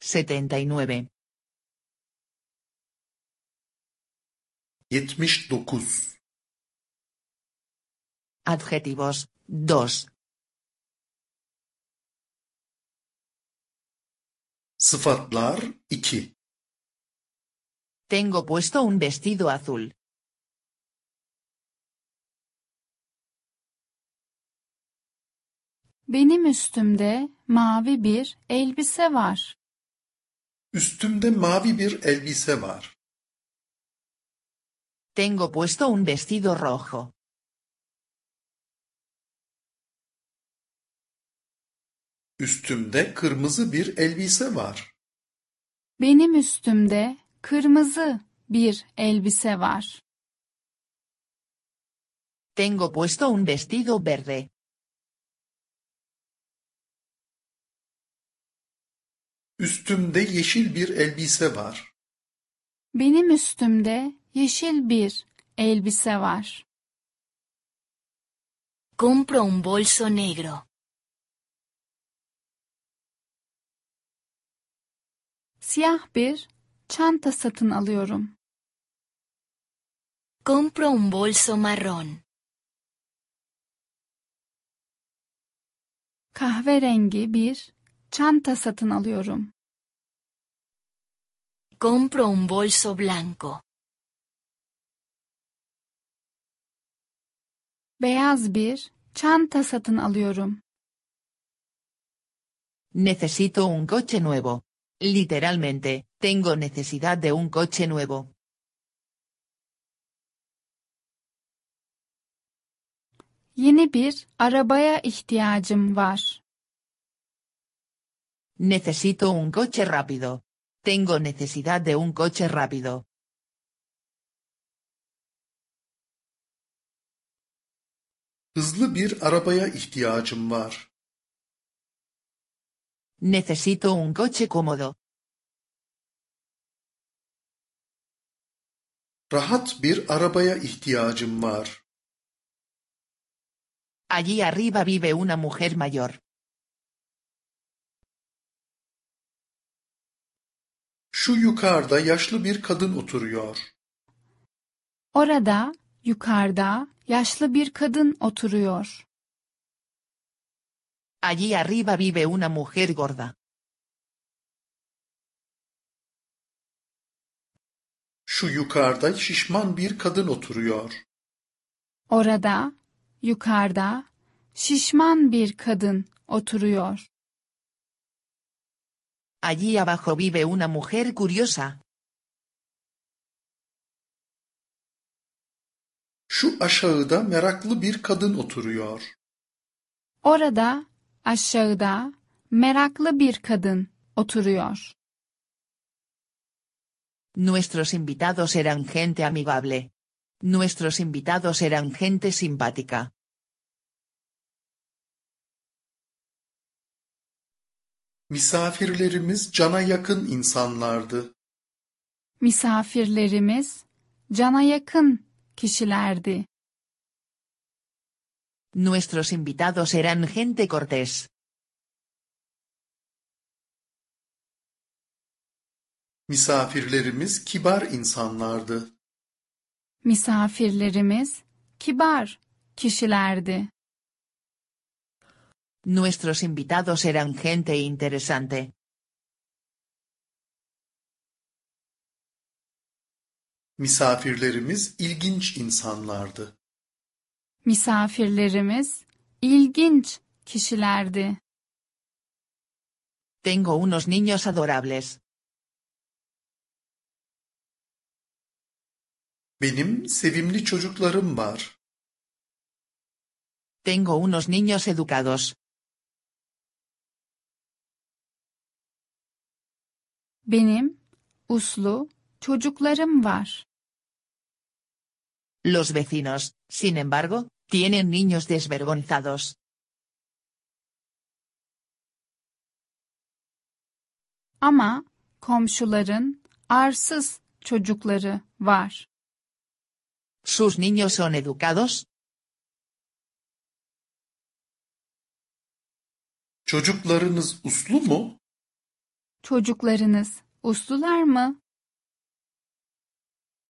79. 79. Adjetivos. 2. Sıfatlar 2. Tengo puesto un vestido azul. Benim üstümde mavi bir elbise var. Üstümde mavi bir elbise var. Tengo puesto un vestido rojo. Üstümde kırmızı bir elbise var. Benim üstümde kırmızı bir elbise var. Tengo puesto un vestido verde. Üstümde yeşil bir elbise var. Benim üstümde yeşil bir elbise var. Compro un bolso negro. Siyah bir çanta satın alıyorum. Compro un bolso marrón. Kahverengi bir çanta satın alıyorum. Compro un bolso blanco. Beyaz bir çanta satın alıyorum. Necesito un coche nuevo. Literalmente, tengo necesidad de un coche nuevo. Yeni bir arabaya ihtiyacım var. Necesito un coche rápido. Tengo necesidad de un coche rápido. Hızlı bir arabaya ihtiyacım var. Necesito un coche cómodo. Rahat bir arabaya ihtiyacım var. Allí arriba vive una mujer mayor. Şu yukarıda yaşlı bir kadın oturuyor. Orada, yukarıda, yaşlı bir kadın oturuyor. Allí arriba vive una mujer gorda. Şu yukarıda şişman bir kadın oturuyor. Orada, yukarıda, şişman bir kadın oturuyor. Allí abajo vive una mujer curiosa. Şu aşağıda meraklı bir kadın oturuyor. Orada, aşağıda, meraklı bir kadın oturuyor. Nuestros invitados eran gente amigable. Nuestros invitados eran gente simpática. Misafirlerimiz cana yakın insanlardı. Misafirlerimiz, cana yakın kişilerdi. Nuestros invitados eran gente cortés. Misafirlerimiz kibar insanlardı. Misafirlerimiz, kibar kişilerdi. Nuestros invitados eran gente interesante. Misafirlerimiz ilginç insanlardı. Misafirlerimiz, ilginç kişilerdi. Tengo unos niños adorables. Benim sevimli çocuklarım var. Tengo unos niños educados. Benim uslu çocuklarım var. Los vecinos, sin embargo, tienen niños desvergonzados. Ama komşuların arsız çocukları var. ¿Sus niños son educados? Çocuklarınız uslu mu? Çocuklarınız uslular mı?